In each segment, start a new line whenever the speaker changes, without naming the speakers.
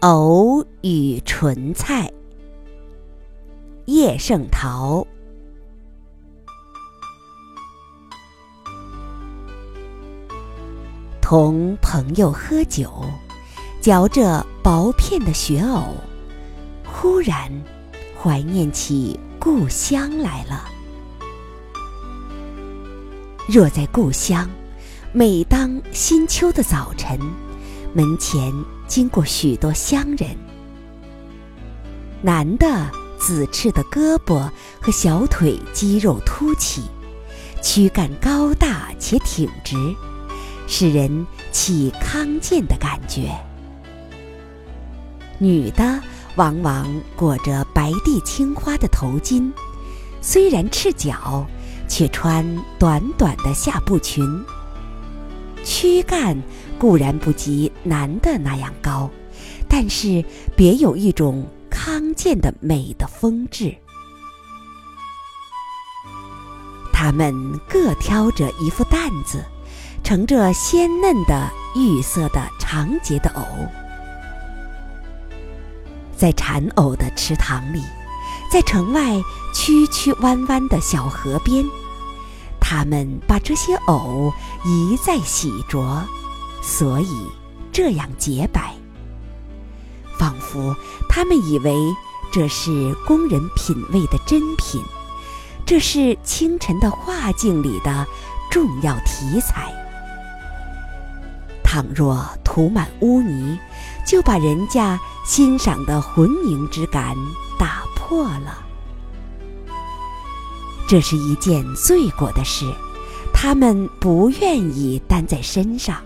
藕与莼菜。叶圣陶。同朋友喝酒，嚼着薄片的雪藕，忽然怀念起故乡来了。若在故乡，每当新秋的早晨，门前经过许多乡人，男的紫赤的胳膊和小腿肌肉凸起，躯干高大且挺直，使人起康健的感觉；女的往往裹着白地青花的头巾，虽然赤脚。却穿短短的下布裙，躯干固然不及男的那样高，但是别有一种康健的美的风致。他们各挑着一副担子，盛着鲜嫩的玉色的长节的藕，在产藕的池塘里。在城外曲曲弯弯的小河边，他们把这些藕一再洗濯，所以这样洁白，仿佛他们以为这是工人品味的珍品，这是清晨的画境里的重要题材。倘若涂满污泥，就把人家欣赏的浑凝之感打。破了，这是一件罪过的事，他们不愿意担在身上，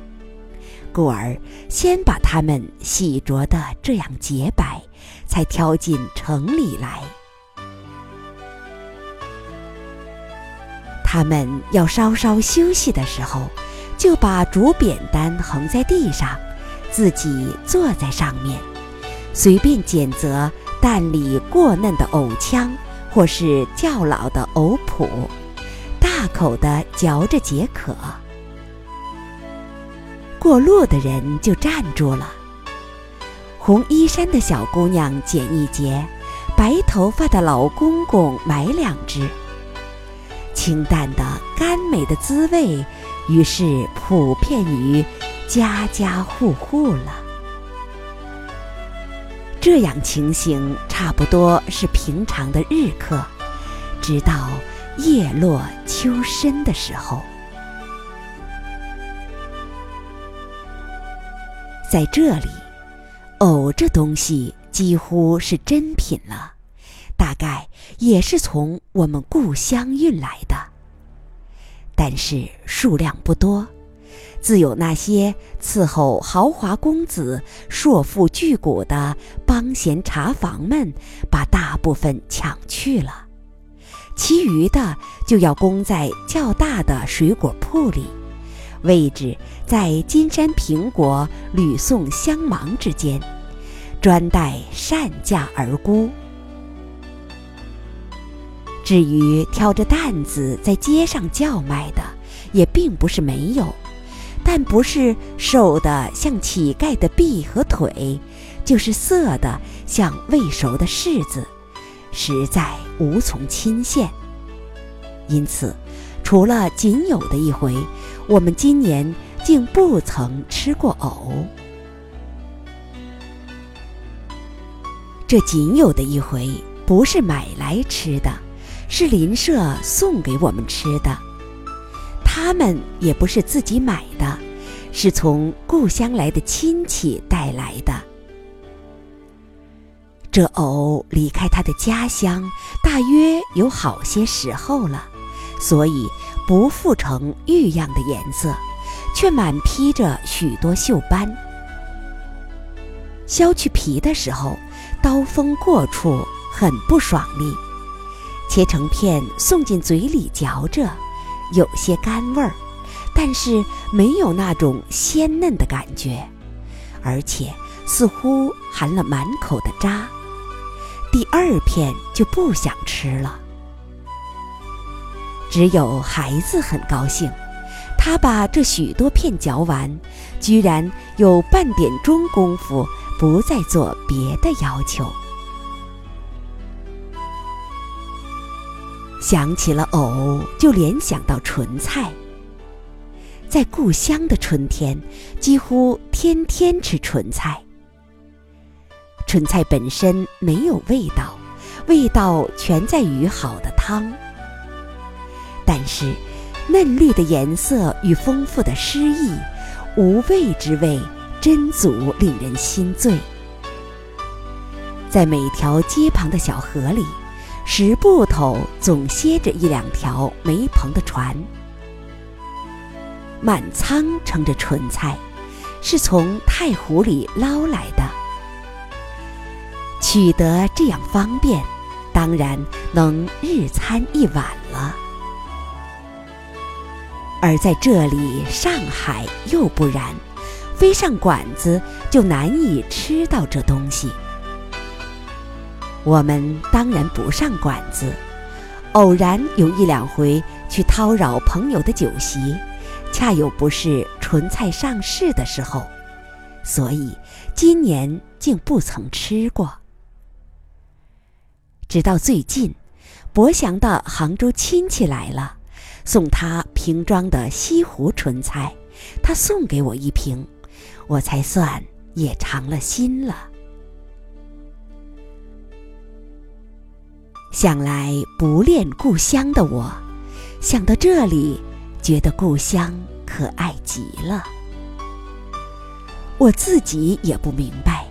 故而先把它们洗濯的这样洁白，才挑进城里来。他们要稍稍休息的时候，就把竹扁担横在地上，自己坐在上面，随便拣择。蛋里过嫩的藕腔，或是较老的藕脯，大口的嚼着解渴。过路的人就站住了。红衣衫的小姑娘捡一截，白头发的老公公买两只。清淡的甘美的滋味，于是普遍于家家户户了。这样情形差不多是平常的日课，直到叶落秋深的时候，在这里，藕这东西几乎是珍品了，大概也是从我们故乡运来的，但是数量不多。自有那些伺候豪华公子、硕富巨贾的帮闲茶房们，把大部分抢去了，其余的就要供在较大的水果铺里，位置在金山苹果、吕宋香芒之间，专待善价而沽。至于挑着担子在街上叫卖的，也并不是没有。但不是瘦的像乞丐的臂和腿，就是色的像未熟的柿子，实在无从亲现。因此，除了仅有的一回，我们今年竟不曾吃过藕。这仅有的一回，不是买来吃的，是邻舍送给我们吃的。他们也不是自己买的，是从故乡来的亲戚带来的。这藕离开他的家乡，大约有好些时候了，所以不复成玉样的颜色，却满披着许多锈斑。削去皮的时候，刀锋过处很不爽利，切成片送进嘴里嚼着。有些干味儿，但是没有那种鲜嫩的感觉，而且似乎含了满口的渣。第二片就不想吃了。只有孩子很高兴，他把这许多片嚼完，居然有半点钟功夫不再做别的要求。想起了藕，就联想到莼菜。在故乡的春天，几乎天天吃莼菜。莼菜本身没有味道，味道全在于好的汤。但是，嫩绿的颜色与丰富的诗意，无味之味，真足令人心醉。在每条街旁的小河里。石埠头总歇着一两条没篷的船，满仓盛着莼菜，是从太湖里捞来的。取得这样方便，当然能日餐一碗。而在这里，上海又不然，非上馆子就难以吃到这东西。我们当然不上馆子，偶然有一两回去叨扰朋友的酒席，恰有不是莼菜上市的时候，所以今年竟不曾吃过。直到最近，博祥的杭州亲戚来了，送他瓶装的西湖莼菜，他送给我一瓶，我才算也尝了心了。想来不恋故乡的我，想到这里，觉得故乡可爱极了。我自己也不明白，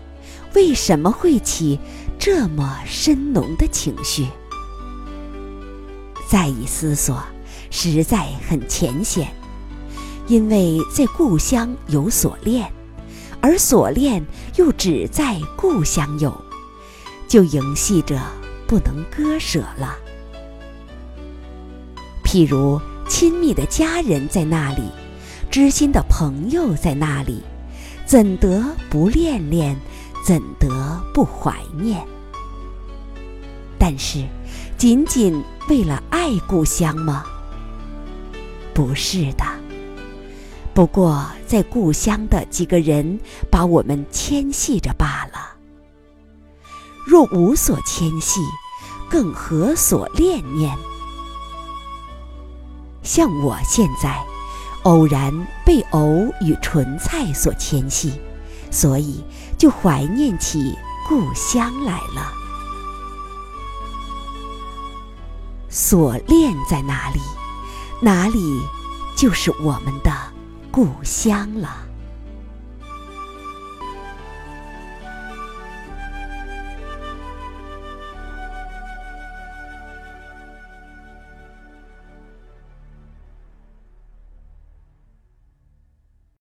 为什么会起这么深浓的情绪。再一思索，实在很浅显，因为在故乡有所恋，而所恋又只在故乡有，就营系着。不能割舍了。譬如亲密的家人在那里，知心的朋友在那里，怎得不恋恋？怎得不怀念？但是，仅仅为了爱故乡吗？不是的。不过，在故乡的几个人把我们牵系着罢了。若无所牵系，更何所恋念？像我现在，偶然被藕与莼菜所牵系，所以就怀念起故乡来了。所恋在哪里，哪里就是我们的故乡了。